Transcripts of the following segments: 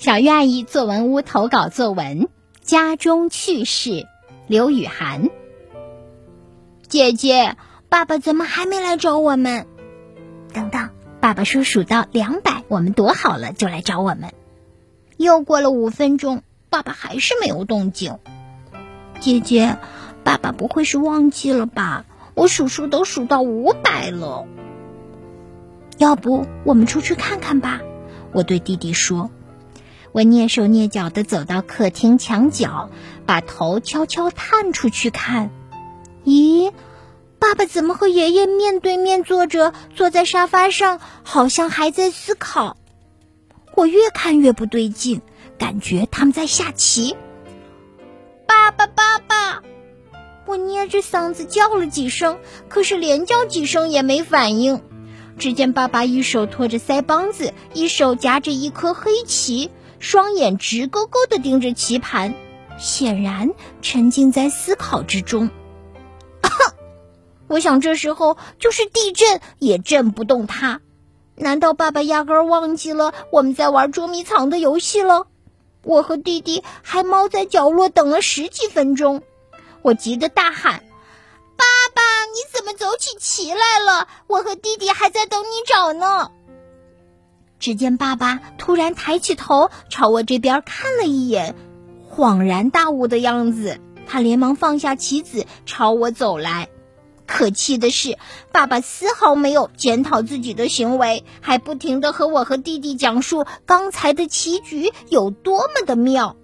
小鱼阿姨作文屋投稿作文《家中趣事》，刘雨涵。姐姐，爸爸怎么还没来找我们？等等，爸爸说数到两百，我们躲好了就来找我们。又过了五分钟，爸爸还是没有动静。姐姐，爸爸不会是忘记了吧？我数数都数到五百了。要不我们出去看看吧？我对弟弟说。我蹑手蹑脚地走到客厅墙角，把头悄悄探出去看。咦，爸爸怎么和爷爷面对面坐着，坐在沙发上，好像还在思考？我越看越不对劲，感觉他们在下棋。爸爸，爸爸！我捏着嗓子叫了几声，可是连叫几声也没反应。只见爸爸一手托着腮帮子，一手夹着一颗黑棋。双眼直勾勾的盯着棋盘，显然沉浸在思考之中。我想这时候就是地震也震不动他。难道爸爸压根儿忘记了我们在玩捉迷藏的游戏了？我和弟弟还猫在角落等了十几分钟。我急得大喊：“爸爸，你怎么走起棋来了？我和弟弟还在等你找呢。”只见爸爸突然抬起头，朝我这边看了一眼，恍然大悟的样子。他连忙放下棋子，朝我走来。可气的是，爸爸丝毫没有检讨自己的行为，还不停的和我和弟弟讲述刚才的棋局有多么的妙。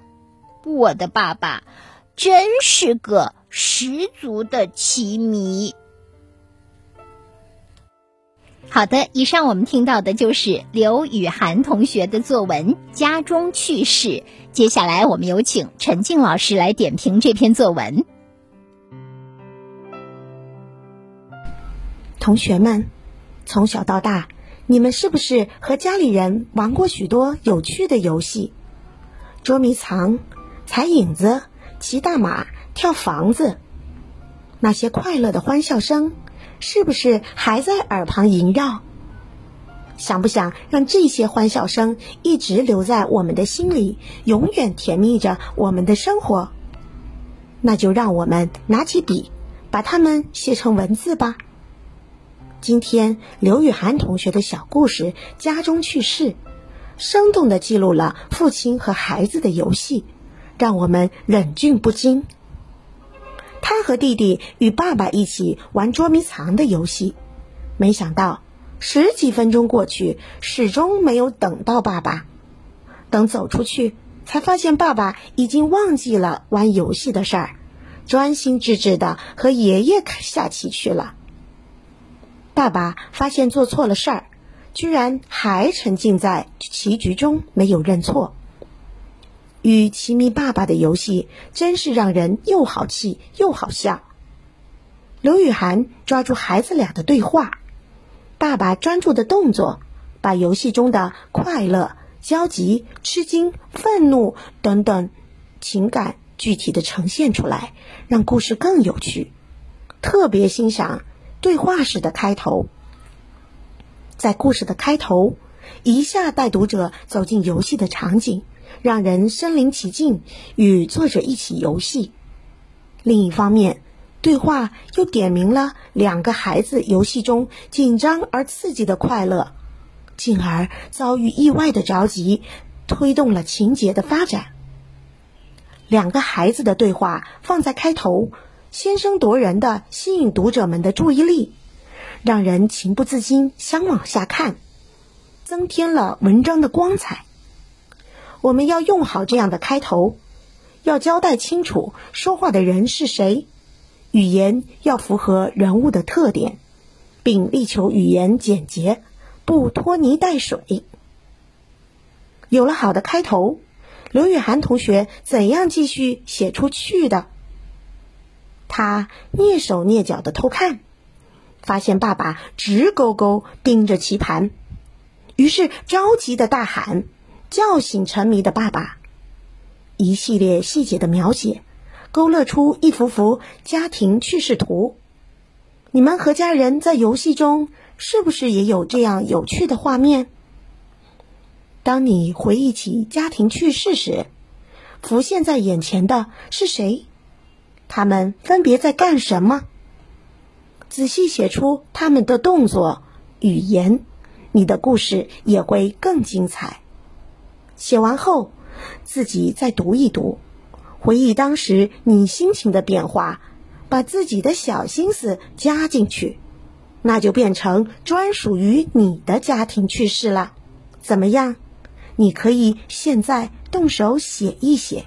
我的爸爸真是个十足的棋迷。好的，以上我们听到的就是刘雨涵同学的作文《家中趣事》。接下来，我们有请陈静老师来点评这篇作文。同学们，从小到大，你们是不是和家里人玩过许多有趣的游戏？捉迷藏、踩影子、骑大马、跳房子，那些快乐的欢笑声。是不是还在耳旁萦绕？想不想让这些欢笑声一直留在我们的心里，永远甜蜜着我们的生活？那就让我们拿起笔，把它们写成文字吧。今天刘雨涵同学的小故事《家中趣事》，生动的记录了父亲和孩子的游戏，让我们忍俊不禁。他和弟弟与爸爸一起玩捉迷藏的游戏，没想到十几分钟过去，始终没有等到爸爸。等走出去，才发现爸爸已经忘记了玩游戏的事儿，专心致志的和爷爷下棋去了。爸爸发现做错了事儿，居然还沉浸在棋局中，没有认错。与奇迷爸爸的游戏真是让人又好气又好笑。刘雨涵抓住孩子俩的对话，爸爸专注的动作，把游戏中的快乐、焦急、吃惊、愤怒等等情感具体的呈现出来，让故事更有趣。特别欣赏对话式的开头，在故事的开头，一下带读者走进游戏的场景。让人身临其境，与作者一起游戏。另一方面，对话又点明了两个孩子游戏中紧张而刺激的快乐，进而遭遇意外的着急，推动了情节的发展。两个孩子的对话放在开头，先声夺人的吸引读者们的注意力，让人情不自禁想往下看，增添了文章的光彩。我们要用好这样的开头，要交代清楚说话的人是谁，语言要符合人物的特点，并力求语言简洁，不拖泥带水。有了好的开头，刘雨涵同学怎样继续写出去的？他蹑手蹑脚的偷看，发现爸爸直勾勾盯着棋盘，于是着急的大喊。叫醒沉迷的爸爸，一系列细节的描写，勾勒出一幅幅家庭趣事图。你们和家人在游戏中，是不是也有这样有趣的画面？当你回忆起家庭趣事时，浮现在眼前的是谁？他们分别在干什么？仔细写出他们的动作、语言，你的故事也会更精彩。写完后，自己再读一读，回忆当时你心情的变化，把自己的小心思加进去，那就变成专属于你的家庭趣事了。怎么样？你可以现在动手写一写。